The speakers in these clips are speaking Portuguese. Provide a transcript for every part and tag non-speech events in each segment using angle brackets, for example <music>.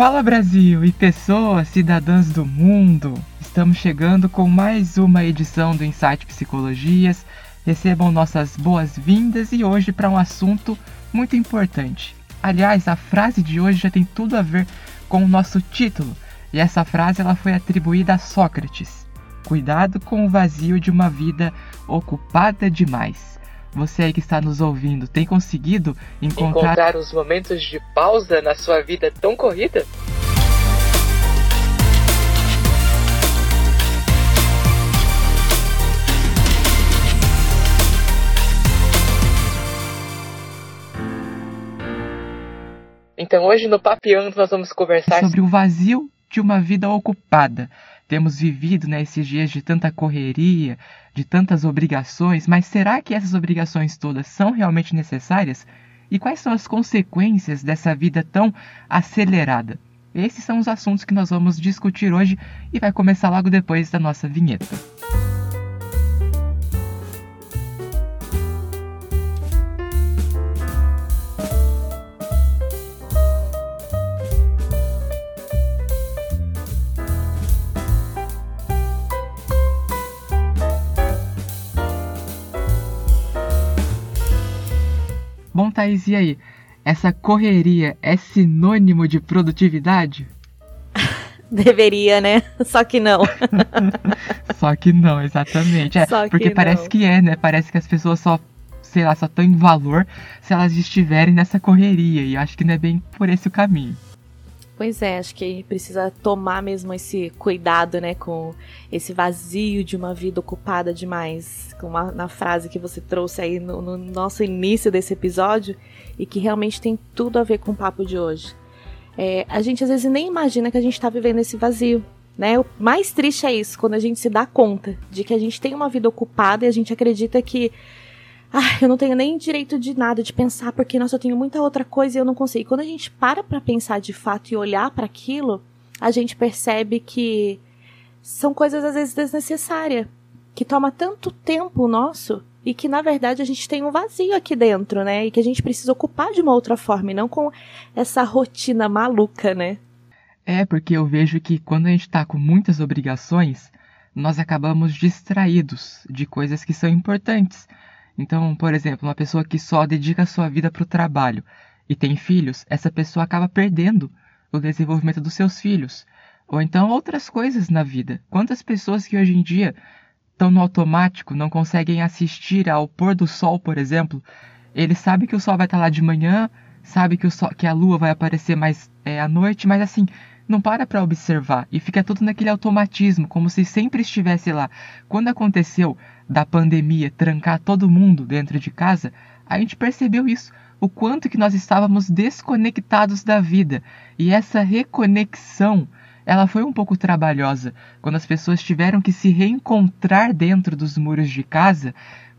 Fala Brasil e pessoas, cidadãs do mundo! Estamos chegando com mais uma edição do Insight Psicologias. Recebam nossas boas-vindas e hoje para um assunto muito importante. Aliás, a frase de hoje já tem tudo a ver com o nosso título, e essa frase ela foi atribuída a Sócrates. Cuidado com o vazio de uma vida ocupada demais. Você aí que está nos ouvindo, tem conseguido encontrar, encontrar os momentos de pausa na sua vida tão corrida? Então hoje no Papiando nós vamos conversar sobre o vazio de uma vida ocupada. Temos vivido nesses né, dias de tanta correria, de tantas obrigações, mas será que essas obrigações todas são realmente necessárias? E quais são as consequências dessa vida tão acelerada? Esses são os assuntos que nós vamos discutir hoje e vai começar logo depois da nossa vinheta. Thaís, e aí? Essa correria é sinônimo de produtividade? <laughs> Deveria, né? Só que não. <laughs> só que não, exatamente. É, porque parece que é, né? Parece que as pessoas só, sei lá, só estão em valor se elas estiverem nessa correria. E acho que não é bem por esse o caminho. Pois é, acho que precisa tomar mesmo esse cuidado, né, com esse vazio de uma vida ocupada demais, como na frase que você trouxe aí no, no nosso início desse episódio e que realmente tem tudo a ver com o papo de hoje. É, a gente às vezes nem imagina que a gente está vivendo esse vazio, né? O mais triste é isso, quando a gente se dá conta de que a gente tem uma vida ocupada e a gente acredita que ah, eu não tenho nem direito de nada, de pensar, porque nossa, eu tenho muita outra coisa e eu não consigo. Quando a gente para pra pensar de fato e olhar para aquilo, a gente percebe que são coisas às vezes desnecessárias, que toma tanto tempo nosso e que na verdade a gente tem um vazio aqui dentro, né? E que a gente precisa ocupar de uma outra forma e não com essa rotina maluca, né? É, porque eu vejo que quando a gente tá com muitas obrigações, nós acabamos distraídos de coisas que são importantes. Então, por exemplo, uma pessoa que só dedica sua vida para o trabalho e tem filhos, essa pessoa acaba perdendo o desenvolvimento dos seus filhos. Ou então outras coisas na vida. Quantas pessoas que hoje em dia estão no automático, não conseguem assistir ao pôr do sol, por exemplo. Ele sabe que o sol vai estar lá de manhã, sabe que, o sol, que a lua vai aparecer mais é, à noite, mas assim, não para para observar e fica tudo naquele automatismo, como se sempre estivesse lá. Quando aconteceu da pandemia trancar todo mundo dentro de casa, a gente percebeu isso, o quanto que nós estávamos desconectados da vida. E essa reconexão, ela foi um pouco trabalhosa, quando as pessoas tiveram que se reencontrar dentro dos muros de casa,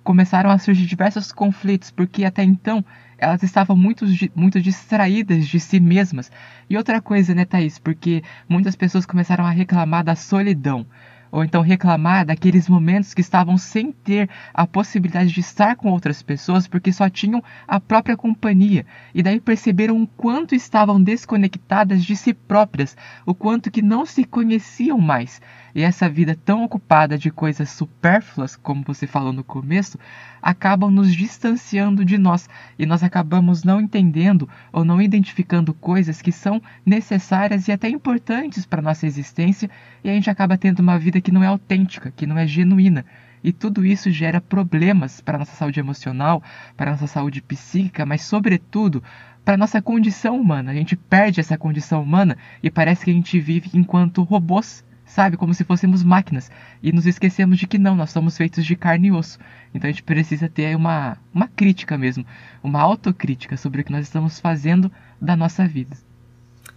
começaram a surgir diversos conflitos, porque até então elas estavam muito, muito distraídas de si mesmas. E outra coisa, né, Thaís? Porque muitas pessoas começaram a reclamar da solidão ou então reclamar daqueles momentos que estavam sem ter a possibilidade de estar com outras pessoas porque só tinham a própria companhia, e daí perceberam o quanto estavam desconectadas de si próprias, o quanto que não se conheciam mais. E essa vida tão ocupada de coisas supérfluas, como você falou no começo, acabam nos distanciando de nós e nós acabamos não entendendo ou não identificando coisas que são necessárias e até importantes para nossa existência e a gente acaba tendo uma vida que não é autêntica, que não é genuína. E tudo isso gera problemas para a nossa saúde emocional, para nossa saúde psíquica, mas sobretudo para a nossa condição humana. A gente perde essa condição humana e parece que a gente vive enquanto robôs sabe? Como se fôssemos máquinas. E nos esquecemos de que não, nós somos feitos de carne e osso. Então a gente precisa ter uma, uma crítica mesmo, uma autocrítica sobre o que nós estamos fazendo da nossa vida.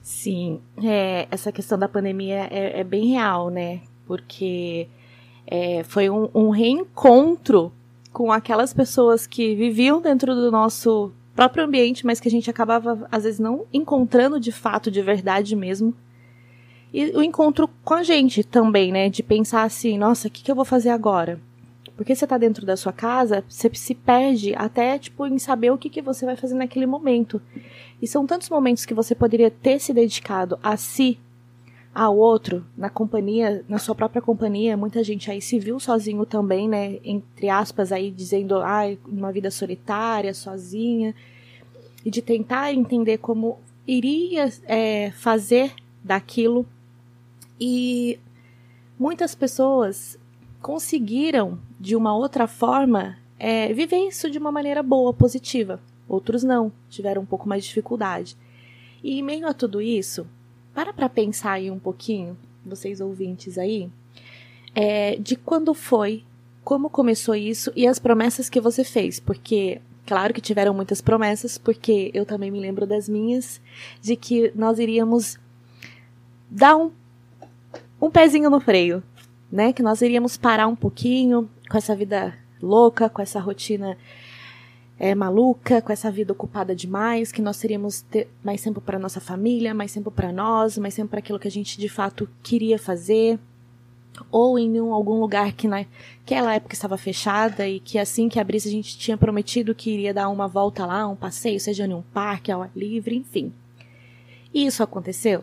Sim, é, essa questão da pandemia é, é bem real, né? Porque é, foi um, um reencontro com aquelas pessoas que viviam dentro do nosso próprio ambiente, mas que a gente acabava, às vezes, não encontrando de fato, de verdade mesmo, e o encontro com a gente também, né? De pensar assim, nossa, o que, que eu vou fazer agora? Porque você tá dentro da sua casa, você se perde até, tipo, em saber o que, que você vai fazer naquele momento. E são tantos momentos que você poderia ter se dedicado a si, ao outro, na companhia, na sua própria companhia. Muita gente aí se viu sozinho também, né? Entre aspas, aí dizendo, ai, ah, uma vida solitária, sozinha. E de tentar entender como iria é, fazer daquilo. E muitas pessoas conseguiram, de uma outra forma, é, viver isso de uma maneira boa, positiva. Outros não, tiveram um pouco mais de dificuldade. E em meio a tudo isso, para para pensar aí um pouquinho, vocês ouvintes aí, é, de quando foi, como começou isso e as promessas que você fez, porque claro que tiveram muitas promessas, porque eu também me lembro das minhas, de que nós iríamos dar um, um pezinho no freio, né? Que nós iríamos parar um pouquinho com essa vida louca, com essa rotina é, maluca, com essa vida ocupada demais, que nós teríamos ter mais tempo para nossa família, mais tempo para nós, mais tempo para aquilo que a gente de fato queria fazer, ou em um, algum lugar que naquela época estava fechada e que assim que abrisse a gente tinha prometido que iria dar uma volta lá, um passeio, seja em um parque, ao ar livre, enfim. E isso aconteceu?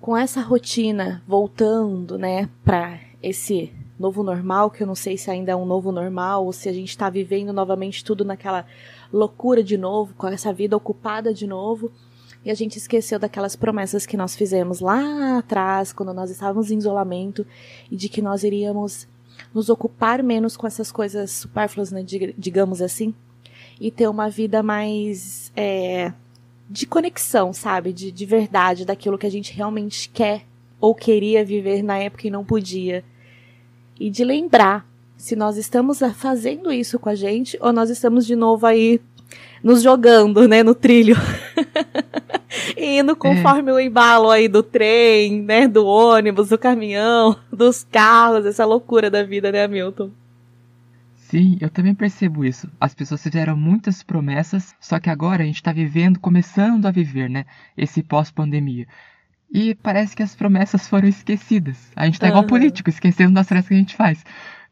Com essa rotina voltando, né, para esse novo normal, que eu não sei se ainda é um novo normal ou se a gente está vivendo novamente tudo naquela loucura de novo, com essa vida ocupada de novo. E a gente esqueceu daquelas promessas que nós fizemos lá atrás, quando nós estávamos em isolamento, e de que nós iríamos nos ocupar menos com essas coisas supérfluas, né, digamos assim, e ter uma vida mais é, de conexão, sabe? De, de verdade, daquilo que a gente realmente quer ou queria viver na época e não podia. E de lembrar se nós estamos fazendo isso com a gente ou nós estamos de novo aí nos jogando, né, no trilho. <laughs> indo conforme é. o embalo aí do trem, né, do ônibus, do caminhão, dos carros, essa loucura da vida, né, Milton? Sim, eu também percebo isso. As pessoas fizeram muitas promessas, só que agora a gente está vivendo, começando a viver, né? Esse pós-pandemia. E parece que as promessas foram esquecidas. A gente tá uhum. igual político, esquecendo das promessas que a gente faz.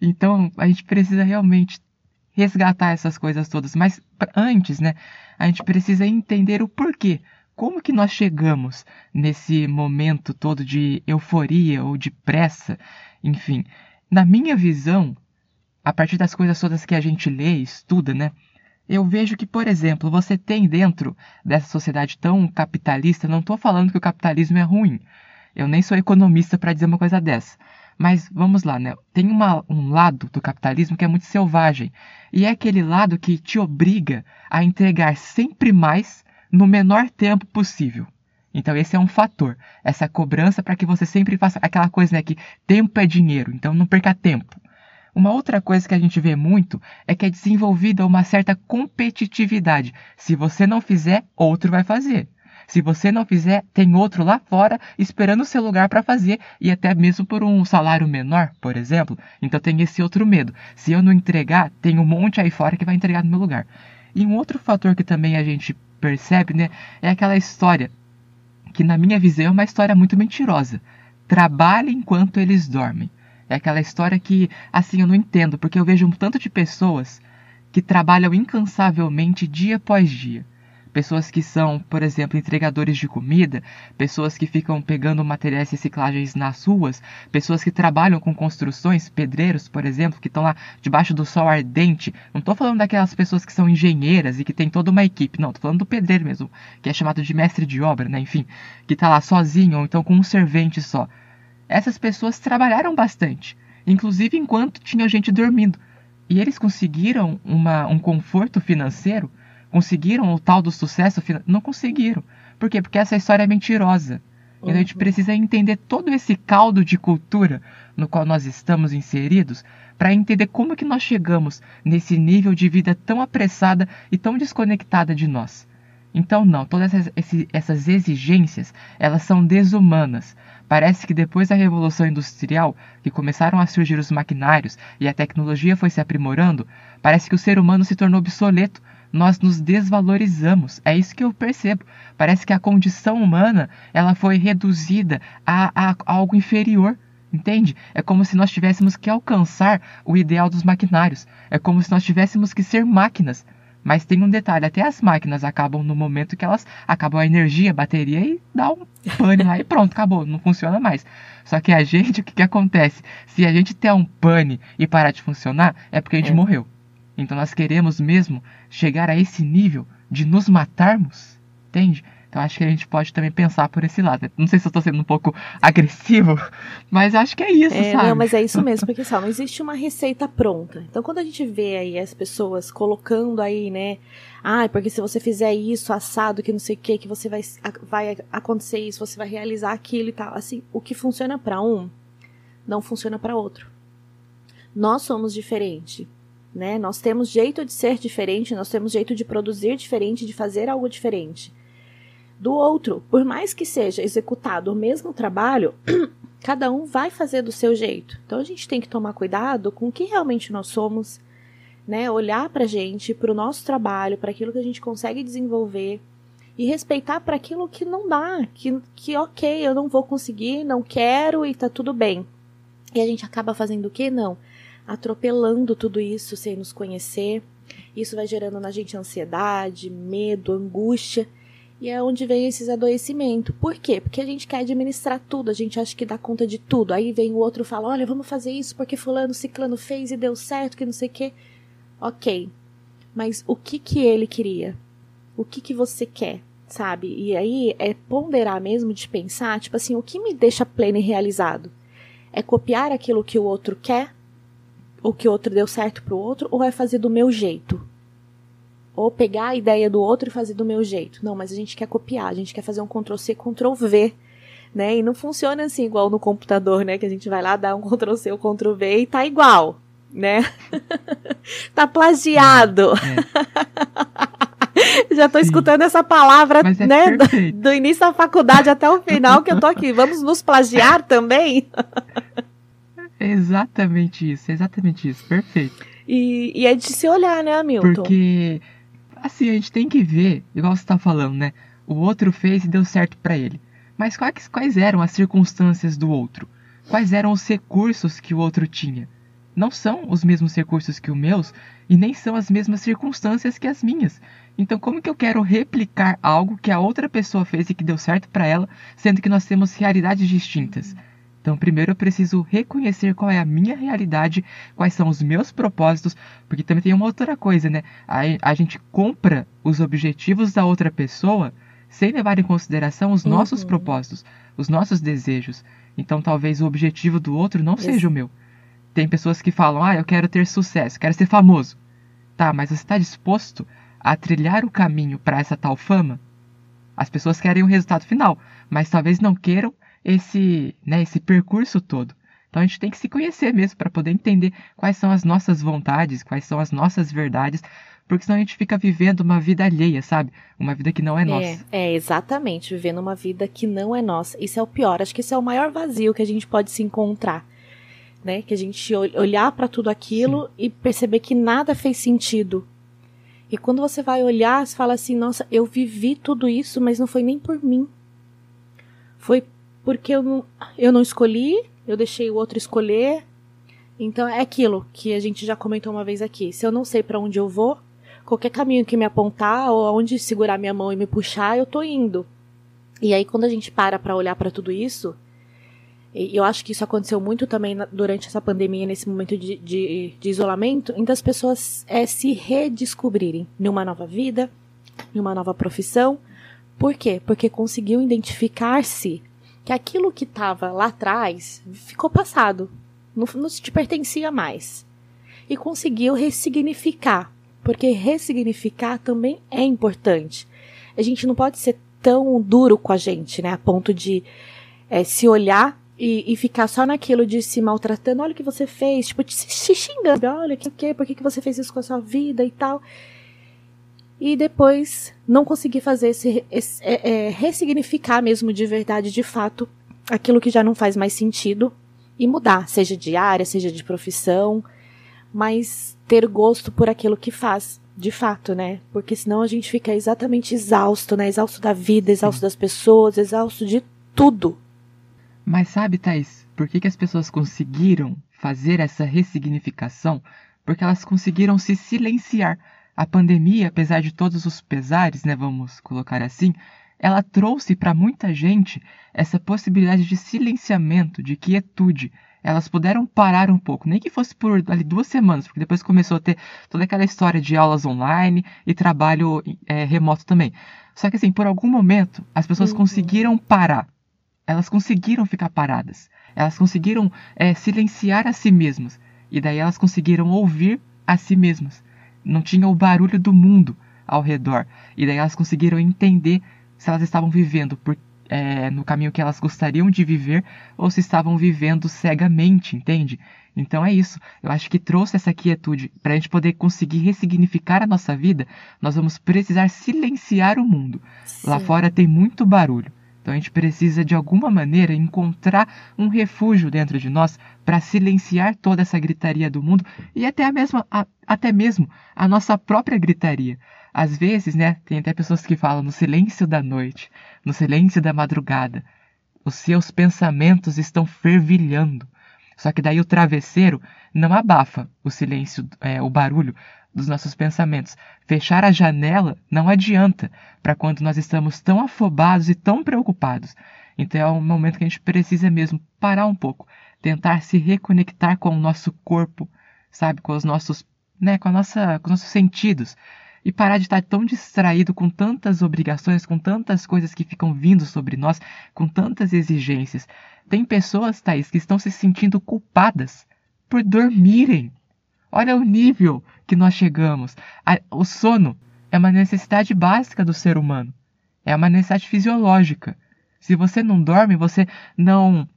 Então, a gente precisa realmente resgatar essas coisas todas. Mas antes, né? A gente precisa entender o porquê. Como que nós chegamos nesse momento todo de euforia ou de pressa? Enfim, na minha visão, a partir das coisas todas que a gente lê e estuda, né? Eu vejo que, por exemplo, você tem dentro dessa sociedade tão capitalista, não estou falando que o capitalismo é ruim. Eu nem sou economista para dizer uma coisa dessa. Mas vamos lá, né? Tem uma, um lado do capitalismo que é muito selvagem. E é aquele lado que te obriga a entregar sempre mais no menor tempo possível. Então esse é um fator, essa cobrança para que você sempre faça aquela coisa, né, que tempo é dinheiro, então não perca tempo. Uma outra coisa que a gente vê muito é que é desenvolvida uma certa competitividade. Se você não fizer, outro vai fazer. Se você não fizer, tem outro lá fora esperando o seu lugar para fazer e até mesmo por um salário menor, por exemplo. Então tem esse outro medo. Se eu não entregar, tem um monte aí fora que vai entregar no meu lugar. E um outro fator que também a gente percebe, né, é aquela história que na minha visão é uma história muito mentirosa. Trabalhe enquanto eles dormem. É aquela história que, assim, eu não entendo, porque eu vejo um tanto de pessoas que trabalham incansavelmente dia após dia. Pessoas que são, por exemplo, entregadores de comida, pessoas que ficam pegando materiais recicláveis nas ruas, pessoas que trabalham com construções, pedreiros, por exemplo, que estão lá debaixo do sol ardente. Não estou falando daquelas pessoas que são engenheiras e que tem toda uma equipe, não, estou falando do pedreiro mesmo, que é chamado de mestre de obra, né? Enfim, que está lá sozinho ou então com um servente só essas pessoas trabalharam bastante, inclusive enquanto tinha gente dormindo. E eles conseguiram uma, um conforto financeiro, conseguiram o tal do sucesso financeiro. Não conseguiram. Por quê? Porque essa história é mentirosa. Então a gente uhum. precisa entender todo esse caldo de cultura no qual nós estamos inseridos para entender como que nós chegamos nesse nível de vida tão apressada e tão desconectada de nós. Então não, todas essas, essas exigências, elas são desumanas. Parece que depois da Revolução Industrial, que começaram a surgir os maquinários e a tecnologia foi se aprimorando, parece que o ser humano se tornou obsoleto. Nós nos desvalorizamos. É isso que eu percebo. Parece que a condição humana ela foi reduzida a, a, a algo inferior. Entende? É como se nós tivéssemos que alcançar o ideal dos maquinários. É como se nós tivéssemos que ser máquinas. Mas tem um detalhe, até as máquinas acabam no momento que elas acabam a energia, a bateria e dá um pane lá e pronto, acabou, não funciona mais. Só que a <laughs> gente, o que, que acontece? Se a gente der um pane e parar de funcionar, é porque a gente é. morreu. Então nós queremos mesmo chegar a esse nível de nos matarmos, entende? Então acho que a gente pode também pensar por esse lado. Não sei se eu estou sendo um pouco agressivo, mas acho que é isso, é, sabe? Não, mas é isso mesmo, porque só não existe uma receita pronta. Então quando a gente vê aí as pessoas colocando aí, né, ah, porque se você fizer isso, assado, que não sei o que, que você vai, vai acontecer isso, você vai realizar aquilo e tal. Assim, o que funciona para um, não funciona para outro. Nós somos diferentes. Né? Nós temos jeito de ser diferente, nós temos jeito de produzir diferente, de fazer algo diferente do outro. Por mais que seja executado o mesmo trabalho, <clears throat> cada um vai fazer do seu jeito. Então a gente tem que tomar cuidado com o que realmente nós somos, né? Olhar para a gente, para o nosso trabalho, para aquilo que a gente consegue desenvolver e respeitar para aquilo que não dá, que, que ok, eu não vou conseguir, não quero e tá tudo bem. E a gente acaba fazendo o que? Não. Atropelando tudo isso sem nos conhecer. Isso vai gerando na gente ansiedade, medo, angústia. E é onde vem esses adoecimentos. Por quê? Porque a gente quer administrar tudo, a gente acha que dá conta de tudo. Aí vem o outro e fala: olha, vamos fazer isso porque fulano, ciclano fez e deu certo, que não sei o quê. Ok. Mas o que que ele queria? O que que você quer? Sabe? E aí é ponderar mesmo de pensar, tipo assim, o que me deixa pleno e realizado? É copiar aquilo que o outro quer? O que o outro deu certo pro outro? Ou é fazer do meu jeito? Ou pegar a ideia do outro e fazer do meu jeito. Não, mas a gente quer copiar, a gente quer fazer um Ctrl C, Ctrl V, né? E não funciona assim igual no computador, né? Que a gente vai lá dar um Ctrl C ou Ctrl V e tá igual, né? <laughs> tá plagiado. É. <laughs> Já tô Sim. escutando essa palavra, é né? Do, do, início da faculdade até o final que eu tô aqui. Vamos nos plagiar também? <laughs> exatamente isso, exatamente isso. Perfeito. E, e é de se olhar, né, Hamilton? Porque Assim, a gente tem que ver, igual você tá falando, né? O outro fez e deu certo para ele. Mas quais, quais eram as circunstâncias do outro? Quais eram os recursos que o outro tinha? Não são os mesmos recursos que os meus e nem são as mesmas circunstâncias que as minhas. Então, como que eu quero replicar algo que a outra pessoa fez e que deu certo para ela, sendo que nós temos realidades distintas? Então, primeiro eu preciso reconhecer qual é a minha realidade, quais são os meus propósitos, porque também tem uma outra coisa, né? A, a gente compra os objetivos da outra pessoa sem levar em consideração os uhum. nossos propósitos, os nossos desejos. Então, talvez o objetivo do outro não seja o meu. Tem pessoas que falam: "Ah, eu quero ter sucesso, quero ser famoso". Tá, mas você está disposto a trilhar o caminho para essa tal fama? As pessoas querem o resultado final, mas talvez não queiram esse, né, esse percurso todo. Então a gente tem que se conhecer mesmo para poder entender quais são as nossas vontades, quais são as nossas verdades, porque senão a gente fica vivendo uma vida alheia, sabe? Uma vida que não é, é nossa. É, exatamente, vivendo uma vida que não é nossa. Isso é o pior, acho que esse é o maior vazio que a gente pode se encontrar. Né? Que a gente olhar para tudo aquilo Sim. e perceber que nada fez sentido. E quando você vai olhar, você fala assim: nossa, eu vivi tudo isso, mas não foi nem por mim. Foi porque eu não, eu não escolhi, eu deixei o outro escolher. Então é aquilo que a gente já comentou uma vez aqui. Se eu não sei para onde eu vou, qualquer caminho que me apontar ou aonde segurar minha mão e me puxar, eu tô indo. E aí quando a gente para para olhar para tudo isso, eu acho que isso aconteceu muito também durante essa pandemia, nesse momento de, de, de isolamento, então as pessoas é, se redescobrirem numa nova vida, numa nova profissão. Por quê? Porque conseguiu identificar-se que aquilo que estava lá atrás ficou passado, não, não te pertencia mais. E conseguiu ressignificar, porque ressignificar também é importante. A gente não pode ser tão duro com a gente, né, a ponto de é, se olhar e, e, ficar só naquilo de se maltratando, olha o que você fez, tipo, se xingando, olha que que, por que, que você fez isso com a sua vida e tal e depois não conseguir fazer esse, esse é, é, ressignificar mesmo de verdade, de fato, aquilo que já não faz mais sentido e mudar, seja de área, seja de profissão, mas ter gosto por aquilo que faz, de fato, né? Porque senão a gente fica exatamente exausto, né? Exausto da vida, exausto das pessoas, exausto de tudo. Mas sabe, Thaís, por que, que as pessoas conseguiram fazer essa ressignificação? Porque elas conseguiram se silenciar. A pandemia, apesar de todos os pesares, né, vamos colocar assim, ela trouxe para muita gente essa possibilidade de silenciamento, de quietude. Elas puderam parar um pouco, nem que fosse por ali duas semanas, porque depois começou a ter toda aquela história de aulas online e trabalho é, remoto também. Só que assim, por algum momento, as pessoas uhum. conseguiram parar. Elas conseguiram ficar paradas. Elas conseguiram é, silenciar a si mesmas. E daí elas conseguiram ouvir a si mesmas. Não tinha o barulho do mundo ao redor. E daí elas conseguiram entender se elas estavam vivendo por, é, no caminho que elas gostariam de viver ou se estavam vivendo cegamente, entende? Então é isso. Eu acho que trouxe essa quietude para a gente poder conseguir ressignificar a nossa vida. Nós vamos precisar silenciar o mundo. Sim. Lá fora tem muito barulho. Então a gente precisa de alguma maneira encontrar um refúgio dentro de nós para silenciar toda essa gritaria do mundo e até, a mesma, a, até mesmo a nossa própria gritaria. Às vezes, né, tem até pessoas que falam no silêncio da noite, no silêncio da madrugada, os seus pensamentos estão fervilhando. Só que daí o travesseiro não abafa o silêncio, é, o barulho dos nossos pensamentos. Fechar a janela não adianta para quando nós estamos tão afobados e tão preocupados. Então é um momento que a gente precisa mesmo parar um pouco, tentar se reconectar com o nosso corpo, sabe, com os nossos, né, com a nossa, com os nossos sentidos e parar de estar tão distraído com tantas obrigações, com tantas coisas que ficam vindo sobre nós, com tantas exigências. Tem pessoas, Thaís, que estão se sentindo culpadas por dormirem. Olha o nível que nós chegamos. O sono é uma necessidade básica do ser humano. É uma necessidade fisiológica. Se você não dorme, você não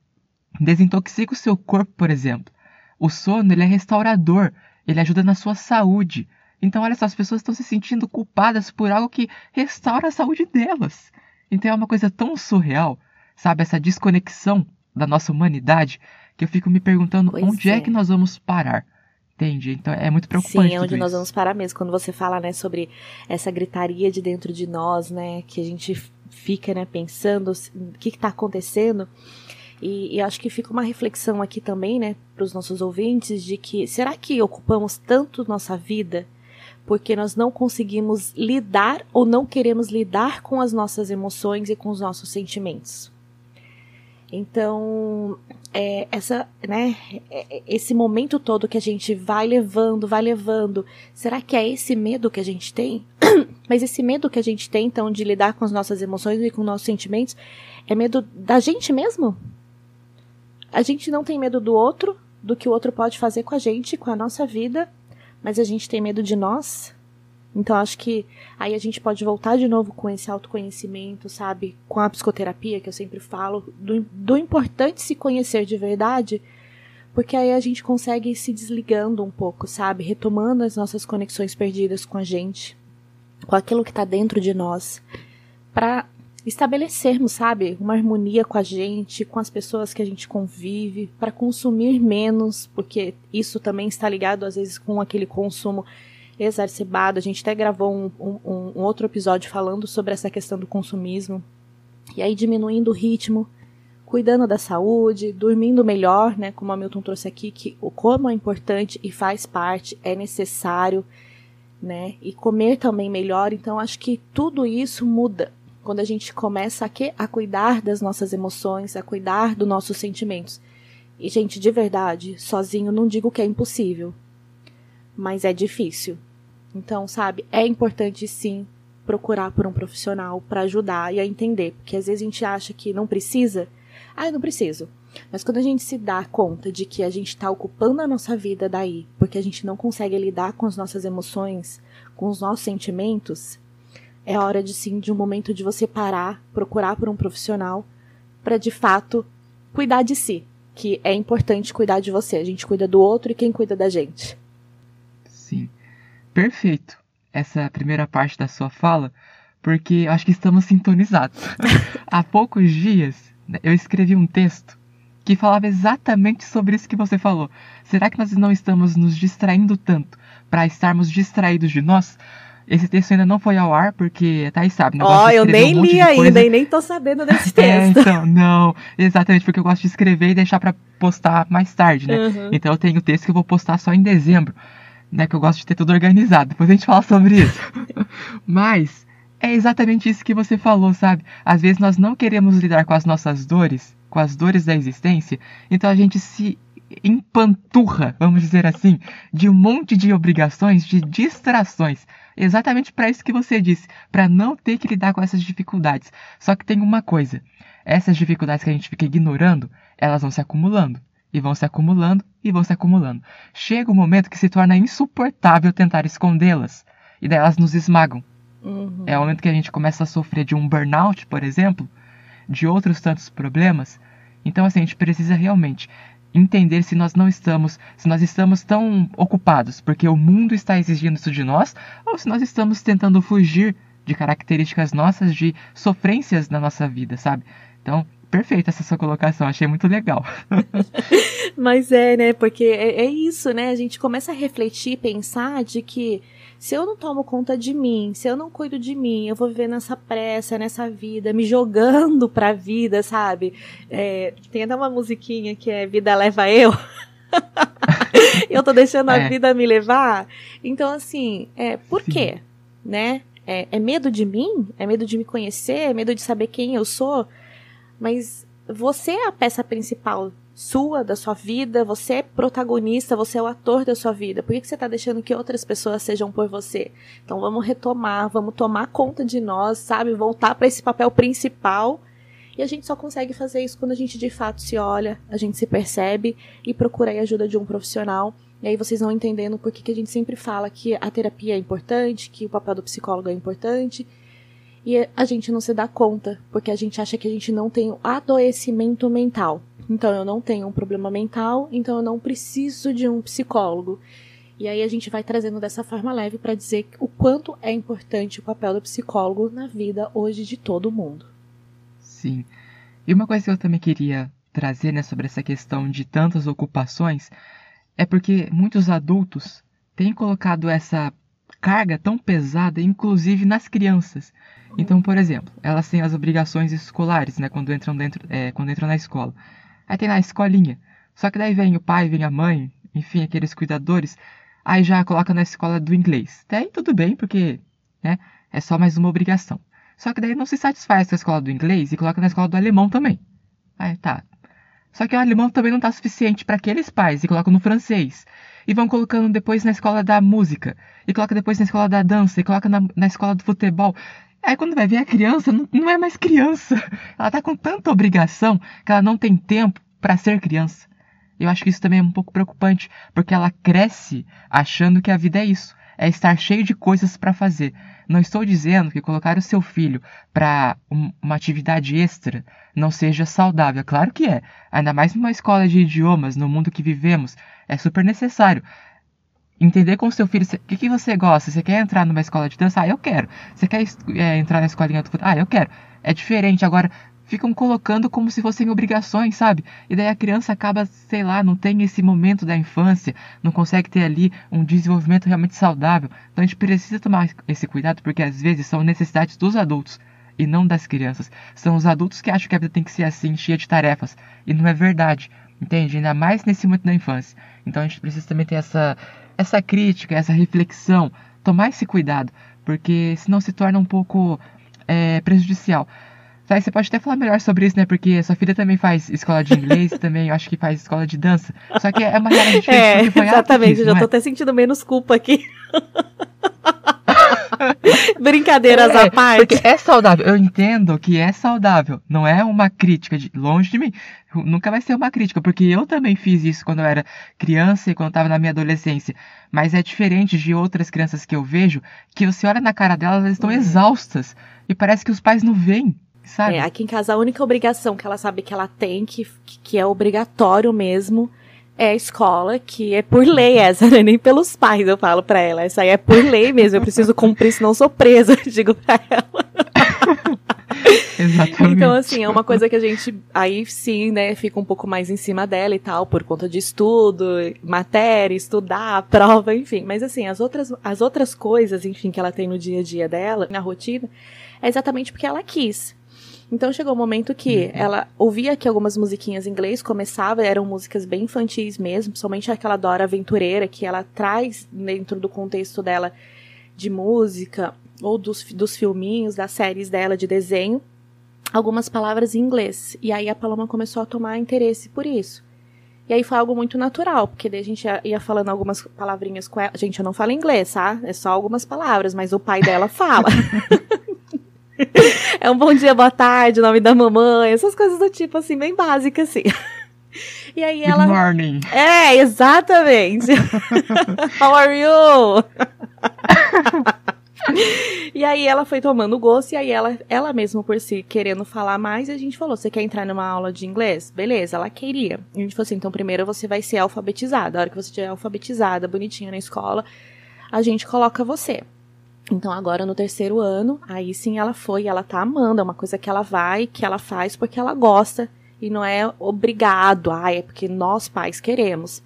desintoxica o seu corpo, por exemplo. O sono ele é restaurador, ele ajuda na sua saúde. Então, olha só, as pessoas estão se sentindo culpadas por algo que restaura a saúde delas. Então é uma coisa tão surreal, sabe? Essa desconexão da nossa humanidade, que eu fico me perguntando pois onde é. é. que nós vamos parar. Entende? Então é muito preocupante. Sim, é onde nós vamos parar mesmo. Quando você fala, né, sobre essa gritaria de dentro de nós, né, que a gente fica, né, pensando o que está acontecendo. E, e, acho que fica uma reflexão aqui também, né, para os nossos ouvintes, de que será que ocupamos tanto nossa vida porque nós não conseguimos lidar ou não queremos lidar com as nossas emoções e com os nossos sentimentos. Então, é, essa, né, é, esse momento todo que a gente vai levando, vai levando, será que é esse medo que a gente tem? <clears throat> Mas esse medo que a gente tem, então, de lidar com as nossas emoções e com os nossos sentimentos, é medo da gente mesmo? A gente não tem medo do outro, do que o outro pode fazer com a gente, com a nossa vida, mas a gente tem medo de nós. Então acho que aí a gente pode voltar de novo com esse autoconhecimento, sabe? Com a psicoterapia, que eu sempre falo, do, do importante se conhecer de verdade, porque aí a gente consegue ir se desligando um pouco, sabe? Retomando as nossas conexões perdidas com a gente, com aquilo que está dentro de nós, para estabelecermos, sabe, uma harmonia com a gente, com as pessoas que a gente convive, para consumir menos, porque isso também está ligado às vezes com aquele consumo exacerbado. A gente até gravou um, um, um outro episódio falando sobre essa questão do consumismo. E aí diminuindo o ritmo, cuidando da saúde, dormindo melhor, né? Como a Milton trouxe aqui, que o como é importante e faz parte, é necessário, né? E comer também melhor. Então acho que tudo isso muda quando a gente começa a, que, a cuidar das nossas emoções, a cuidar dos nossos sentimentos. E, gente, de verdade, sozinho não digo que é impossível, mas é difícil. Então, sabe, é importante sim procurar por um profissional para ajudar e a entender, porque às vezes a gente acha que não precisa. Ah, eu não preciso. Mas quando a gente se dá conta de que a gente está ocupando a nossa vida daí, porque a gente não consegue lidar com as nossas emoções, com os nossos sentimentos, é hora de sim de um momento de você parar, procurar por um profissional para de fato cuidar de si, que é importante cuidar de você. A gente cuida do outro e quem cuida da gente. Sim. Perfeito. Essa primeira parte da sua fala, porque acho que estamos sintonizados. <laughs> Há poucos dias né, eu escrevi um texto que falava exatamente sobre isso que você falou. Será que nós não estamos nos distraindo tanto para estarmos distraídos de nós? Esse texto ainda não foi ao ar, porque a Thaís sabe, né? Ó, oh, eu nem um li ainda e nem tô sabendo desse <laughs> é, texto. É, então, não, exatamente, porque eu gosto de escrever e deixar para postar mais tarde, né? Uhum. Então eu tenho o texto que eu vou postar só em dezembro, né? Que eu gosto de ter tudo organizado. Depois a gente fala sobre isso. <laughs> Mas é exatamente isso que você falou, sabe? Às vezes nós não queremos lidar com as nossas dores, com as dores da existência, então a gente se empanturra, vamos dizer assim, de um monte de obrigações, de distrações. Exatamente para isso que você disse, para não ter que lidar com essas dificuldades. Só que tem uma coisa: essas dificuldades que a gente fica ignorando, elas vão se acumulando. E vão se acumulando e vão se acumulando. Chega um momento que se torna insuportável tentar escondê-las. E daí elas nos esmagam. Uhum. É o momento que a gente começa a sofrer de um burnout, por exemplo, de outros tantos problemas. Então, assim, a gente precisa realmente entender se nós não estamos, se nós estamos tão ocupados porque o mundo está exigindo isso de nós, ou se nós estamos tentando fugir de características nossas, de sofrências na nossa vida, sabe? Então, perfeita essa sua colocação, achei muito legal. <laughs> Mas é, né? Porque é, é, isso, né? A gente começa a refletir, pensar de que se eu não tomo conta de mim, se eu não cuido de mim, eu vou viver nessa pressa, nessa vida, me jogando pra vida, sabe? É, tem até uma musiquinha que é Vida Leva Eu. <laughs> eu tô deixando a é. vida me levar. Então, assim, é, por Sim. quê? Né? É, é medo de mim? É medo de me conhecer? É medo de saber quem eu sou? Mas você é a peça principal sua, da sua vida, você é protagonista, você é o ator da sua vida. Por que, você está deixando que outras pessoas sejam por você? Então vamos retomar, vamos tomar conta de nós, sabe? Voltar para esse papel principal. E a gente só consegue fazer isso quando a gente de fato se olha, a gente se percebe e procura a ajuda de um profissional. E aí vocês vão entendendo por que, que a gente sempre fala que a terapia é importante, que o papel do psicólogo é importante. E a gente não se dá conta, porque a gente acha que a gente não tem adoecimento mental. Então eu não tenho um problema mental, então eu não preciso de um psicólogo. E aí a gente vai trazendo dessa forma leve para dizer o quanto é importante o papel do psicólogo na vida hoje de todo mundo. Sim. E uma coisa que eu também queria trazer né, sobre essa questão de tantas ocupações é porque muitos adultos têm colocado essa carga tão pesada, inclusive nas crianças. Então, por exemplo, elas têm as obrigações escolares, né, quando entram dentro, é, quando entram na escola. Aí tem lá a escolinha. Só que daí vem o pai, vem a mãe, enfim, aqueles cuidadores. Aí já coloca na escola do inglês. Daí tudo bem, porque né, é só mais uma obrigação. Só que daí não se satisfaz com a escola do inglês e coloca na escola do alemão também. Aí tá. Só que o alemão também não tá suficiente para aqueles pais e colocam no francês. E vão colocando depois na escola da música. E coloca depois na escola da dança. E coloca na, na escola do futebol. Aí quando vai ver a criança, não, não é mais criança. <laughs> Ela tá com tanta obrigação que ela não tem tempo para ser criança. Eu acho que isso também é um pouco preocupante, porque ela cresce achando que a vida é isso, é estar cheio de coisas para fazer. Não estou dizendo que colocar o seu filho para um, uma atividade extra não seja saudável, claro que é. Ainda mais numa escola de idiomas, no mundo que vivemos, é super necessário entender com seu filho o que, que você gosta. Você quer entrar numa escola de dança? Ah, eu quero. Você quer é, entrar na escolinha do futebol? Ah, eu quero. É diferente. Agora, ficam colocando como se fossem obrigações, sabe? E daí a criança acaba, sei lá, não tem esse momento da infância, não consegue ter ali um desenvolvimento realmente saudável. Então a gente precisa tomar esse cuidado porque às vezes são necessidades dos adultos e não das crianças. São os adultos que acham que a vida tem que ser assim, cheia de tarefas. E não é verdade. Entende? Ainda mais nesse momento da infância. Então a gente precisa também ter essa, essa crítica, essa reflexão, tomar esse cuidado, porque senão se torna um pouco é, prejudicial. Tá, você pode até falar melhor sobre isso, né? Porque sua filha também faz escola de inglês, <laughs> também eu acho que faz escola de dança. Só que é uma realidade <laughs> diferente. É, exatamente, eu já tô é? até sentindo menos culpa aqui. <laughs> <laughs> Brincadeiras é, à parte. Porque é saudável. Eu entendo que é saudável. Não é uma crítica de longe de mim. Nunca vai ser uma crítica, porque eu também fiz isso quando eu era criança e quando eu tava na minha adolescência. Mas é diferente de outras crianças que eu vejo, que você olha na cara delas, elas estão uhum. exaustas. E parece que os pais não veem. Sabe? É, aqui em casa a única obrigação que ela sabe que ela tem, que, que é obrigatório mesmo, é a escola, que é por lei essa, né? Nem pelos pais eu falo pra ela. Essa aí é por lei mesmo, eu preciso cumprir, senão sou presa, <laughs> digo pra ela. <laughs> Exatamente. Então, assim, é uma coisa que a gente aí sim, né, fica um pouco mais em cima dela e tal, por conta de estudo, matéria, estudar, prova, enfim. Mas assim, as outras, as outras coisas, enfim, que ela tem no dia a dia dela, na rotina, é exatamente porque ela quis. Então chegou o um momento que uhum. ela ouvia que algumas musiquinhas em inglês começava, eram músicas bem infantis mesmo, somente aquela Dora Aventureira que ela traz dentro do contexto dela de música ou dos, dos filminhos, das séries dela de desenho, algumas palavras em inglês. E aí a Paloma começou a tomar interesse por isso. E aí foi algo muito natural, porque daí a gente ia, ia falando algumas palavrinhas com ela. Gente, eu não falo inglês, tá? É só algumas palavras, mas o pai dela fala. <laughs> <laughs> é um bom dia, boa tarde, nome da mamãe, essas coisas do tipo, assim, bem básicas, assim. <laughs> E aí ela. Good morning. É, exatamente. <laughs> How are you? e aí ela foi tomando gosto, e aí ela, ela mesma por si querendo falar mais, a gente falou: você quer entrar numa aula de inglês? Beleza, ela queria. E a gente falou assim: então primeiro você vai ser alfabetizada. A hora que você estiver alfabetizada, bonitinha na escola, a gente coloca você. Então agora no terceiro ano, aí sim ela foi, ela tá amando, é uma coisa que ela vai, que ela faz porque ela gosta e não é obrigado, ah, é porque nós pais queremos.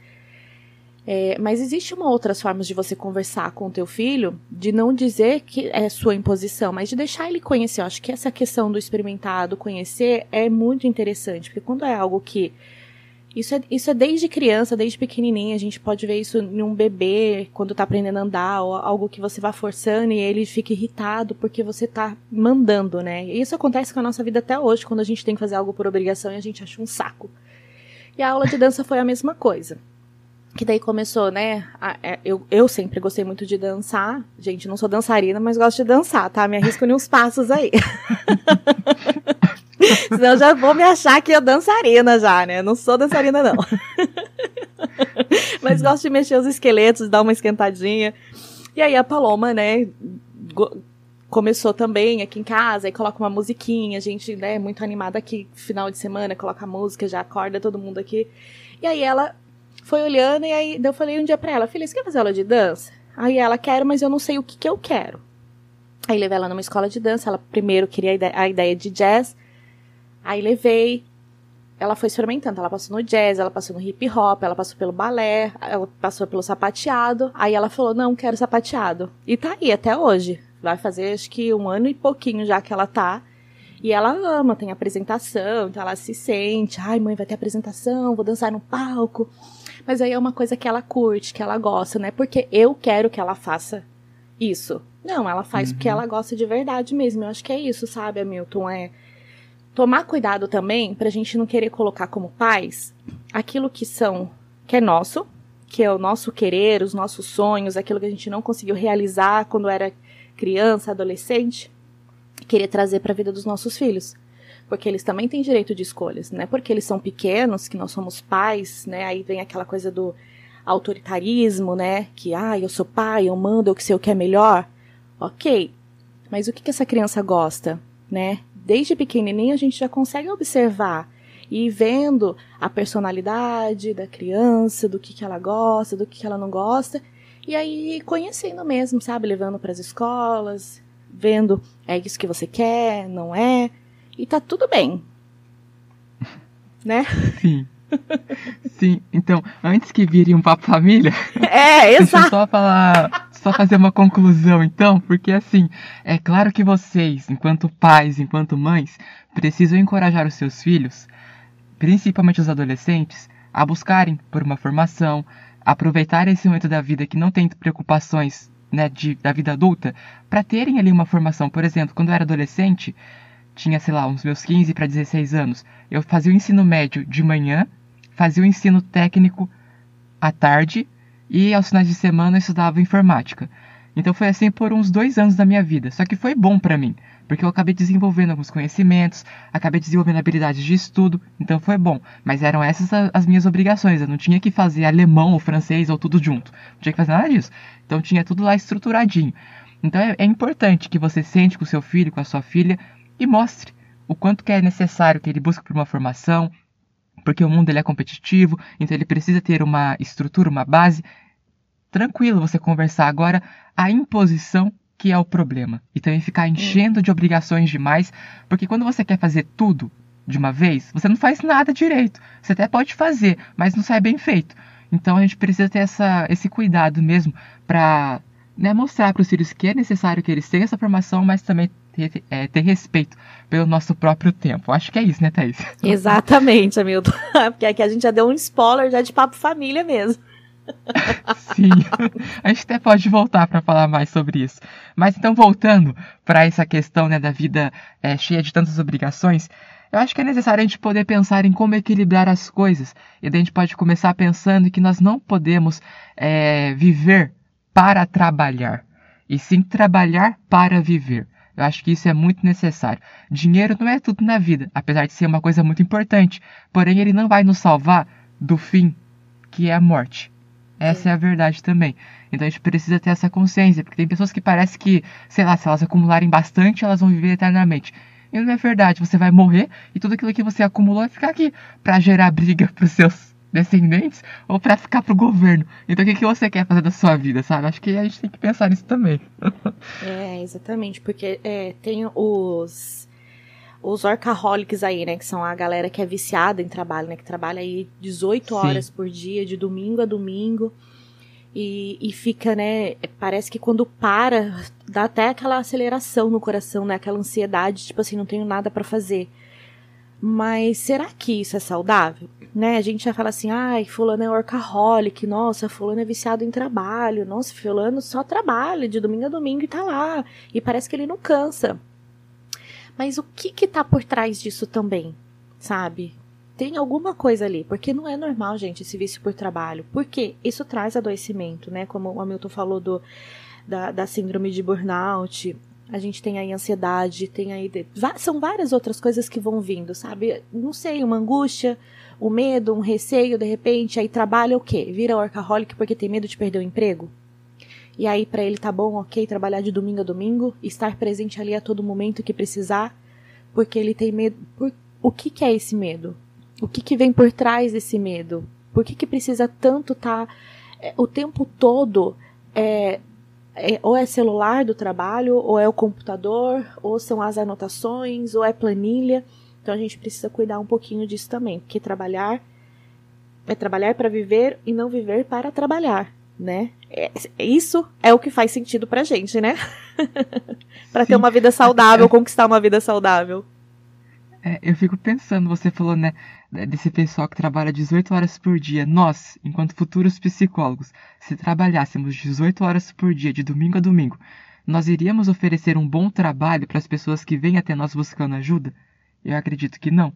É, mas existe uma outras formas de você conversar com o teu filho, de não dizer que é sua imposição, mas de deixar ele conhecer. Eu acho que essa questão do experimentado, conhecer, é muito interessante, porque quando é algo que isso é, isso é desde criança, desde pequenininha. A gente pode ver isso em um bebê, quando tá aprendendo a andar, ou algo que você vai forçando e ele fica irritado porque você tá mandando, né? E isso acontece com a nossa vida até hoje, quando a gente tem que fazer algo por obrigação e a gente acha um saco. E a aula de dança foi a mesma coisa. Que daí começou, né? A, é, eu, eu sempre gostei muito de dançar. Gente, não sou dançarina, mas gosto de dançar, tá? Me arrisco em uns passos aí. <laughs> Senão já vou me achar que eu dançarina já, né? Não sou dançarina, não. Mas gosto de mexer os esqueletos, dar uma esquentadinha. E aí a Paloma, né, começou também aqui em casa, e coloca uma musiquinha, a gente, né, muito animada aqui, final de semana, coloca música, já acorda todo mundo aqui. E aí ela foi olhando, e aí eu falei um dia pra ela, filha, você quer fazer aula de dança? Aí ela, quero, mas eu não sei o que que eu quero. Aí levei ela numa escola de dança, ela primeiro queria a ideia de jazz, Aí levei. Ela foi experimentando. Ela passou no jazz, ela passou no hip hop, ela passou pelo balé, ela passou pelo sapateado. Aí ela falou: Não, quero sapateado. E tá aí até hoje. Vai fazer acho que um ano e pouquinho já que ela tá. E ela ama, tem apresentação, então ela se sente, ai mãe, vai ter apresentação, vou dançar no palco. Mas aí é uma coisa que ela curte, que ela gosta, né? Porque eu quero que ela faça isso. Não, ela faz uhum. porque ela gosta de verdade mesmo. Eu acho que é isso, sabe, Hamilton? É tomar cuidado também para a gente não querer colocar como pais aquilo que são que é nosso, que é o nosso querer, os nossos sonhos, aquilo que a gente não conseguiu realizar quando era criança, adolescente, querer trazer para a vida dos nossos filhos. Porque eles também têm direito de escolhas, não é porque eles são pequenos que nós somos pais, né? Aí vem aquela coisa do autoritarismo, né? Que, ah, eu sou pai, eu mando, eu que sei o que é melhor. Ok, mas o que, que essa criança gosta, né? Desde pequenininho a gente já consegue observar e vendo a personalidade da criança, do que, que ela gosta, do que, que ela não gosta, e aí conhecendo mesmo, sabe? Levando para as escolas, vendo é isso que você quer, não é, e tá tudo bem. <laughs> né? Sim. Sim, então, antes que vire um papo família, <laughs> é, exato. <laughs> deixa eu só falar só fazer uma conclusão então, porque assim, é claro que vocês, enquanto pais, enquanto mães, precisam encorajar os seus filhos, principalmente os adolescentes, a buscarem por uma formação, aproveitar esse momento da vida que não tem preocupações né, de, da vida adulta, para terem ali uma formação. Por exemplo, quando eu era adolescente, tinha, sei lá, uns meus 15 para 16 anos, eu fazia o ensino médio de manhã, fazia o ensino técnico à tarde e aos finais de semana eu estudava informática. Então foi assim por uns dois anos da minha vida. Só que foi bom para mim, porque eu acabei desenvolvendo alguns conhecimentos, acabei desenvolvendo habilidades de estudo, então foi bom. Mas eram essas as minhas obrigações. Eu não tinha que fazer alemão ou francês ou tudo junto. Não tinha que fazer nada disso. Então tinha tudo lá estruturadinho. Então é, é importante que você sente com seu filho, com a sua filha e mostre o quanto que é necessário que ele busque por uma formação, porque o mundo ele é competitivo, então ele precisa ter uma estrutura, uma base. Tranquilo você conversar agora, a imposição que é o problema. E também ficar enchendo de obrigações demais, porque quando você quer fazer tudo de uma vez, você não faz nada direito. Você até pode fazer, mas não sai bem feito. Então a gente precisa ter essa, esse cuidado mesmo para né, mostrar para os filhos que é necessário que eles tenham essa formação, mas também ter, é, ter respeito pelo nosso próprio tempo. Acho que é isso, né, Thaís? <laughs> Exatamente, Hamilton. <laughs> Porque aqui a gente já deu um spoiler já de papo família mesmo. <laughs> Sim, a gente até pode voltar para falar mais sobre isso. Mas então, voltando para essa questão né, da vida é, cheia de tantas obrigações, eu acho que é necessário a gente poder pensar em como equilibrar as coisas. E daí a gente pode começar pensando que nós não podemos é, viver para trabalhar, e sim trabalhar para viver. Eu acho que isso é muito necessário. Dinheiro não é tudo na vida, apesar de ser uma coisa muito importante, porém ele não vai nos salvar do fim, que é a morte. Essa é a verdade também. Então a gente precisa ter essa consciência, porque tem pessoas que parece que, sei lá, se elas acumularem bastante, elas vão viver eternamente. E não é verdade, você vai morrer e tudo aquilo que você acumulou vai ficar aqui para gerar briga <laughs> pros seus descendentes ou para ficar pro governo. Então o que, que você quer fazer da sua vida, sabe? Acho que a gente tem que pensar nisso também. <laughs> é, exatamente, porque é, tem os os workaholics aí, né, que são a galera que é viciada em trabalho, né, que trabalha aí 18 Sim. horas por dia, de domingo a domingo. E, e fica, né? Parece que quando para, dá até aquela aceleração no coração, né? Aquela ansiedade, tipo assim, não tenho nada para fazer. Mas será que isso é saudável? Né? A gente já fala assim, ai, fulano é workaholic, nossa, fulano é viciado em trabalho, nossa, fulano só trabalha de domingo a domingo e tá lá. E parece que ele não cansa. Mas o que que tá por trás disso também? Sabe? Tem alguma coisa ali, porque não é normal, gente, esse vício por trabalho. Porque isso traz adoecimento, né? Como o Hamilton falou do, da, da síndrome de burnout. A gente tem aí ansiedade, tem aí. São várias outras coisas que vão vindo, sabe? Não sei, uma angústia, um medo, um receio, de repente, aí trabalha o quê? Vira workaholic porque tem medo de perder o emprego? E aí para ele tá bom, ok, trabalhar de domingo a domingo, estar presente ali a todo momento que precisar, porque ele tem medo. Por... O que, que é esse medo? O que, que vem por trás desse medo? Por que, que precisa tanto estar tá, é, o tempo todo é, é, ou é celular do trabalho, ou é o computador, ou são as anotações, ou é planilha. Então a gente precisa cuidar um pouquinho disso também, porque trabalhar é trabalhar para viver e não viver para trabalhar né? É, isso é o que faz sentido pra gente, né? <laughs> para ter uma vida saudável, conquistar uma vida saudável. É, eu fico pensando, você falou, né, desse pessoal que trabalha 18 horas por dia. Nós, enquanto futuros psicólogos, se trabalhássemos 18 horas por dia, de domingo a domingo, nós iríamos oferecer um bom trabalho para as pessoas que vêm até nós buscando ajuda? Eu acredito que não.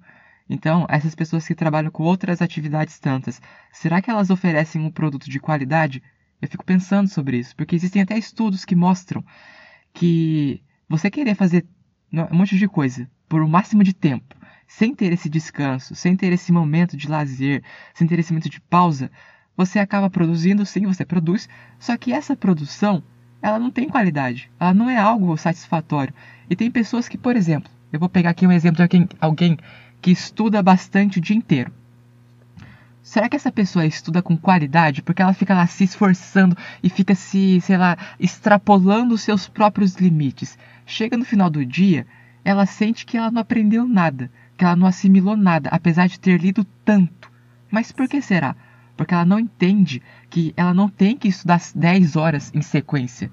Então, essas pessoas que trabalham com outras atividades tantas, será que elas oferecem um produto de qualidade? Eu fico pensando sobre isso, porque existem até estudos que mostram que você querer fazer um monte de coisa por um máximo de tempo, sem ter esse descanso, sem ter esse momento de lazer, sem ter esse momento de pausa, você acaba produzindo, sim, você produz, só que essa produção, ela não tem qualidade, ela não é algo satisfatório. E tem pessoas que, por exemplo, eu vou pegar aqui um exemplo de alguém, alguém que estuda bastante o dia inteiro. Será que essa pessoa estuda com qualidade? Porque ela fica lá se esforçando e fica se, sei lá, extrapolando os seus próprios limites. Chega no final do dia, ela sente que ela não aprendeu nada, que ela não assimilou nada, apesar de ter lido tanto. Mas por que será? Porque ela não entende que ela não tem que estudar 10 horas em sequência.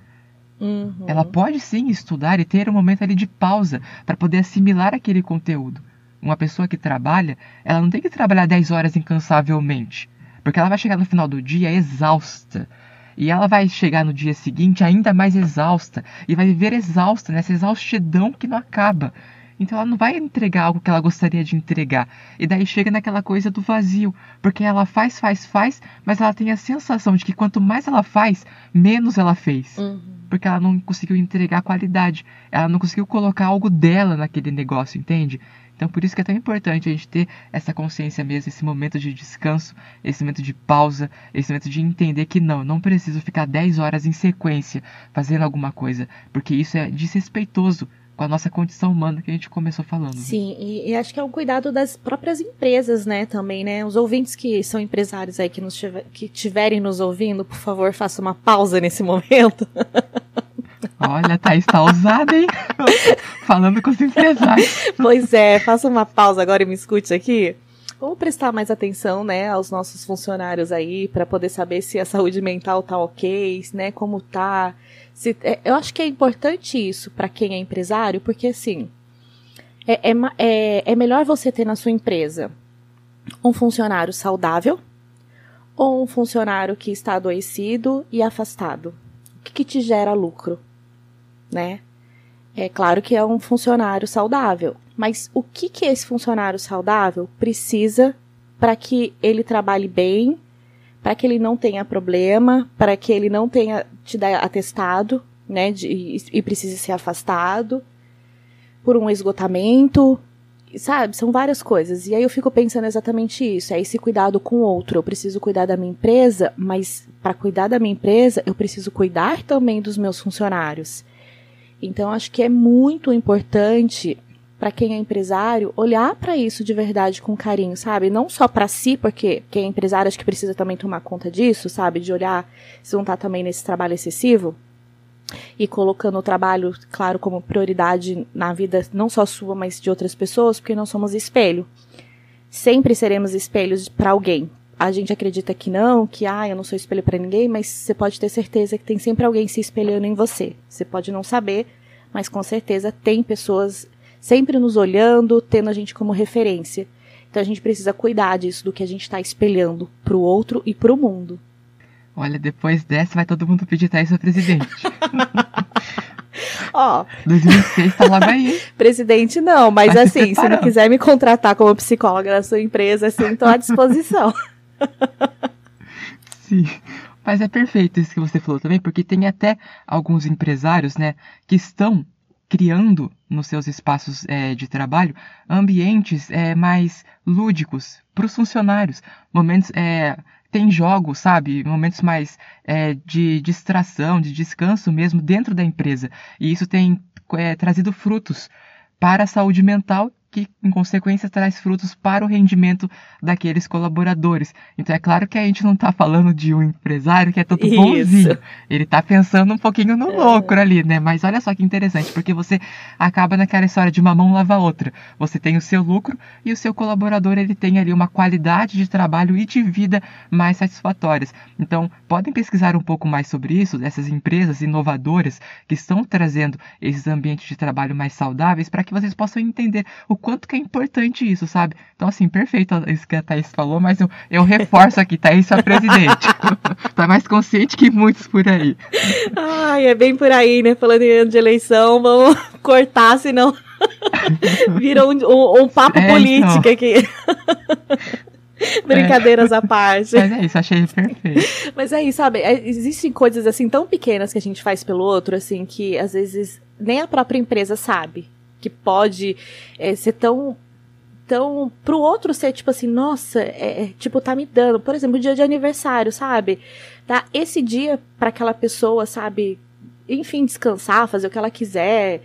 Uhum. Ela pode sim estudar e ter um momento ali de pausa para poder assimilar aquele conteúdo uma pessoa que trabalha, ela não tem que trabalhar 10 horas incansavelmente. Porque ela vai chegar no final do dia exausta. E ela vai chegar no dia seguinte ainda mais exausta. E vai viver exausta nessa exaustidão que não acaba. Então ela não vai entregar algo que ela gostaria de entregar. E daí chega naquela coisa do vazio. Porque ela faz, faz, faz, mas ela tem a sensação de que quanto mais ela faz, menos ela fez. Uhum. Porque ela não conseguiu entregar qualidade. Ela não conseguiu colocar algo dela naquele negócio, entende? Então por isso que é tão importante a gente ter essa consciência mesmo, esse momento de descanso, esse momento de pausa, esse momento de entender que não, não preciso ficar 10 horas em sequência fazendo alguma coisa, porque isso é desrespeitoso com a nossa condição humana que a gente começou falando. Sim, e, e, acho que é um cuidado das próprias empresas, né, também, né? Os ouvintes que são empresários aí que nos que tiverem nos ouvindo, por favor, faça uma pausa nesse momento. <laughs> Olha, Thaís tá ousada, hein? Falando com os empresários. Pois é, faça uma pausa agora e me escute aqui. Vamos prestar mais atenção, né, aos nossos funcionários aí, para poder saber se a saúde mental tá ok, né, como tá. Se, é, eu acho que é importante isso para quem é empresário, porque assim, é, é, é, é melhor você ter na sua empresa um funcionário saudável ou um funcionário que está adoecido e afastado. O que, que te gera lucro, né? É claro que é um funcionário saudável, mas o que, que esse funcionário saudável precisa para que ele trabalhe bem, para que ele não tenha problema, para que ele não tenha te dar atestado, né, de, e, e precise ser afastado por um esgotamento, sabe? São várias coisas. E aí eu fico pensando exatamente isso. É esse cuidado com o outro. Eu preciso cuidar da minha empresa, mas para cuidar da minha empresa, eu preciso cuidar também dos meus funcionários. Então acho que é muito importante para quem é empresário olhar para isso de verdade com carinho, sabe? Não só para si, porque quem é empresário acho que precisa também tomar conta disso, sabe? De olhar se não tá também nesse trabalho excessivo e colocando o trabalho, claro, como prioridade na vida não só sua, mas de outras pessoas, porque nós somos espelho. Sempre seremos espelhos para alguém. A gente acredita que não, que ah, eu não sou espelho para ninguém, mas você pode ter certeza que tem sempre alguém se espelhando em você. Você pode não saber, mas com certeza tem pessoas sempre nos olhando, tendo a gente como referência. Então a gente precisa cuidar disso, do que a gente está espelhando para o outro e para o mundo. Olha, depois dessa vai todo mundo pedir Thaís pra presidente. <laughs> Ó. 2006 tá logo <laughs> aí. Presidente não, mas assim, se, se não quiser me contratar como psicóloga da sua empresa, assim, tô à disposição. <laughs> <laughs> Sim. Mas é perfeito isso que você falou também, porque tem até alguns empresários, né, que estão criando nos seus espaços é, de trabalho ambientes é, mais lúdicos para os funcionários, momentos é, tem jogos, sabe? Momentos mais é, de distração, de descanso mesmo dentro da empresa. E isso tem é, trazido frutos para a saúde mental que, em consequência, traz frutos para o rendimento daqueles colaboradores. Então, é claro que a gente não está falando de um empresário que é todo Isso. bonzinho. Ele está pensando um pouquinho no é. lucro ali, né? Mas olha só que interessante, porque você acaba naquela história de uma mão lava a outra. Você tem o seu lucro e o seu colaborador, ele tem ali uma qualidade de trabalho e de vida mais satisfatórias. Então, podem pesquisar um pouco mais sobre isso, dessas empresas inovadoras que estão trazendo esses ambientes de trabalho mais saudáveis, para que vocês possam entender o quanto que é importante isso, sabe? Então, assim, perfeito isso que a Thaís falou, mas eu, eu reforço aqui, Thaís é presidente. <laughs> tá mais consciente que muitos por aí. Ai, é bem por aí, né? Falando em ano de eleição, vamos <laughs> cortar, senão <laughs> vira um, um, um papo é, político então. aqui. Brincadeiras é. à parte. Mas é isso, achei perfeito. Mas é isso, sabe? É, existem coisas assim tão pequenas que a gente faz pelo outro, assim, que às vezes nem a própria empresa sabe que pode é, ser tão tão pro outro ser tipo assim, nossa, é, é, tipo tá me dando, por exemplo, dia de aniversário, sabe? Tá esse dia para aquela pessoa, sabe? Enfim, descansar, fazer o que ela quiser.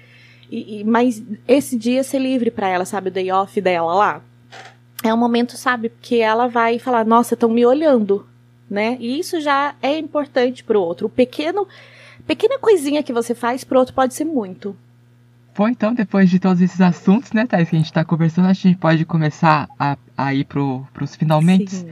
E, e mas esse dia ser livre para ela, sabe, o day off dela lá. É um momento, sabe, que ela vai falar, nossa, estão me olhando, né? E isso já é importante pro outro. O pequeno pequena coisinha que você faz pro outro pode ser muito. Bom, então, depois de todos esses assuntos, né, Thais, que a gente está conversando, a gente pode começar a, a ir pro, pros finalmente. Sim.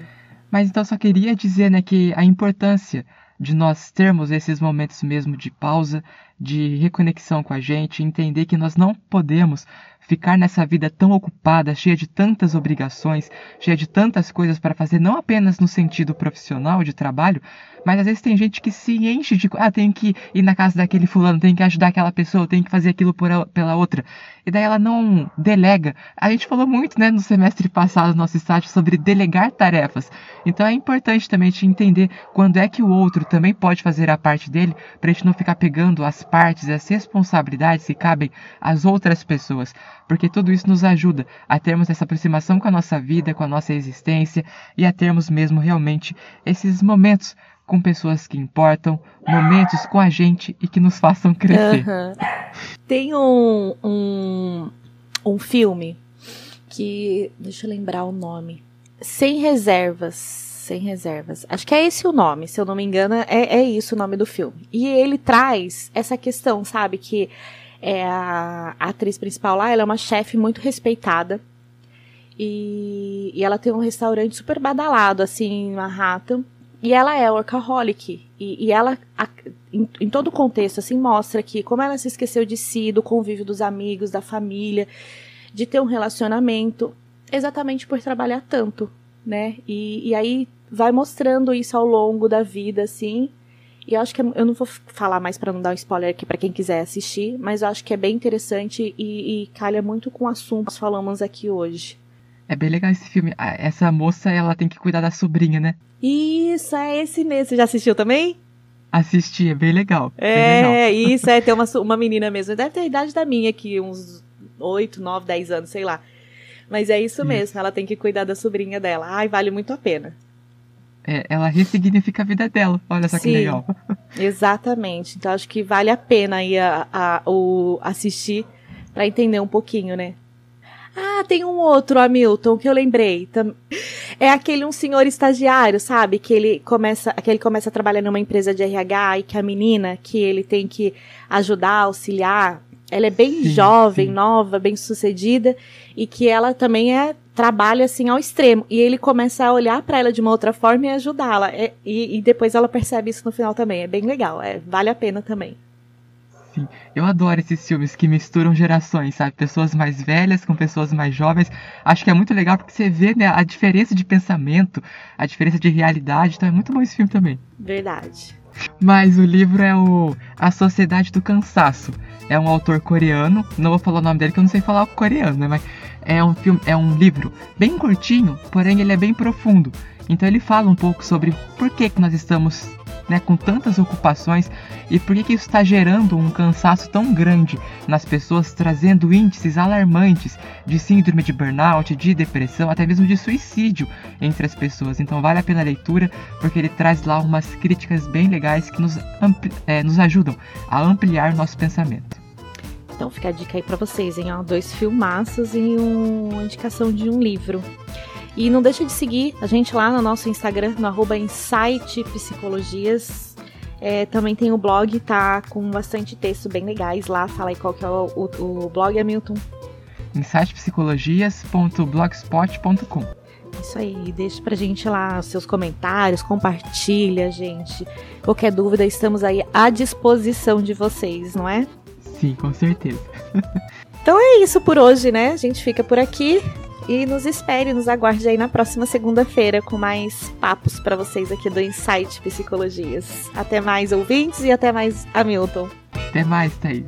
Mas então só queria dizer, né, que a importância de nós termos esses momentos mesmo de pausa, de reconexão com a gente, entender que nós não podemos ficar nessa vida tão ocupada, cheia de tantas obrigações, cheia de tantas coisas para fazer, não apenas no sentido profissional de trabalho, mas às vezes tem gente que se enche de. Ah, tem que ir na casa daquele fulano, tem que ajudar aquela pessoa, tem que fazer aquilo por ela, pela outra. E daí ela não delega. A gente falou muito, né, no semestre passado, no nosso estágio, sobre delegar tarefas. Então é importante também te entender quando é que o outro também pode fazer a parte dele, pra gente não ficar pegando as partes, as responsabilidades que cabem às outras pessoas. Porque tudo isso nos ajuda a termos essa aproximação com a nossa vida, com a nossa existência e a termos mesmo realmente esses momentos com pessoas que importam, momentos com a gente e que nos façam crescer. Uhum. Tem um, um, um filme que. Deixa eu lembrar o nome. Sem reservas. Sem reservas. Acho que é esse o nome, se eu não me engano, é, é isso o nome do filme. E ele traz essa questão, sabe, que é a, a atriz principal lá, ela é uma chefe muito respeitada. E, e ela tem um restaurante super badalado, assim, em Manhattan. E ela é workaholic. E, e ela, a, em, em todo o contexto, assim, mostra que como ela se esqueceu de si, do convívio dos amigos, da família, de ter um relacionamento, exatamente por trabalhar tanto, né? E, e aí vai mostrando isso ao longo da vida, assim. E eu acho que é, eu não vou falar mais para não dar um spoiler aqui para quem quiser assistir, mas eu acho que é bem interessante e, e calha muito com o assunto que nós falamos aqui hoje. É bem legal esse filme. Essa moça, ela tem que cuidar da sobrinha, né? Isso, é esse mesmo. Você já assistiu também? Assisti, é bem legal. É, bem legal. isso, é. Tem uma, uma menina mesmo. Deve ter a idade da minha aqui, uns 8, 9, 10 anos, sei lá. Mas é isso mesmo, ela tem que cuidar da sobrinha dela. Ai, vale muito a pena. É, ela ressignifica a vida dela. Olha só Sim, que legal. <laughs> Exatamente. Então acho que vale a pena aí a, a, o assistir para entender um pouquinho, né? Ah, tem um outro, Hamilton, que eu lembrei. É aquele um senhor estagiário, sabe? Que ele começa, que ele começa a trabalhar numa empresa de RH e que a menina que ele tem que ajudar, auxiliar, ela é bem sim, jovem, sim. nova, bem sucedida e que ela também é trabalha assim ao extremo e ele começa a olhar para ela de uma outra forma e ajudá-la é, e, e, depois ela percebe isso no final também é bem legal é vale a pena também eu adoro esses filmes que misturam gerações sabe pessoas mais velhas com pessoas mais jovens acho que é muito legal porque você vê né, a diferença de pensamento a diferença de realidade então é muito bom esse filme também verdade mas o livro é o A Sociedade do Cansaço. É um autor coreano, não vou falar o nome dele que eu não sei falar o coreano, né? Mas é um filme, é um livro bem curtinho, porém ele é bem profundo. Então ele fala um pouco sobre por que, que nós estamos né, com tantas ocupações e por que, que isso está gerando um cansaço tão grande nas pessoas, trazendo índices alarmantes de síndrome de burnout, de depressão, até mesmo de suicídio entre as pessoas. Então vale a pena a leitura porque ele traz lá umas críticas bem legais que nos, é, nos ajudam a ampliar nosso pensamento. Então fica a dica aí para vocês, hein? Ó, dois filmaços e uma indicação de um livro. E não deixa de seguir a gente lá no nosso Instagram, no arroba Insight Psicologias. É, também tem o blog, tá com bastante texto bem legais lá. Fala aí qual que é o, o, o blog, Hamilton. insightpsicologias.blogspot.com Isso aí, deixa pra gente lá os seus comentários, compartilha, gente. Qualquer dúvida, estamos aí à disposição de vocês, não é? Sim, com certeza. então é isso por hoje, né? A gente fica por aqui. E nos espere, nos aguarde aí na próxima segunda-feira com mais papos para vocês aqui do Insight Psicologias. Até mais, ouvintes, e até mais, Hamilton. Até mais, Thaís.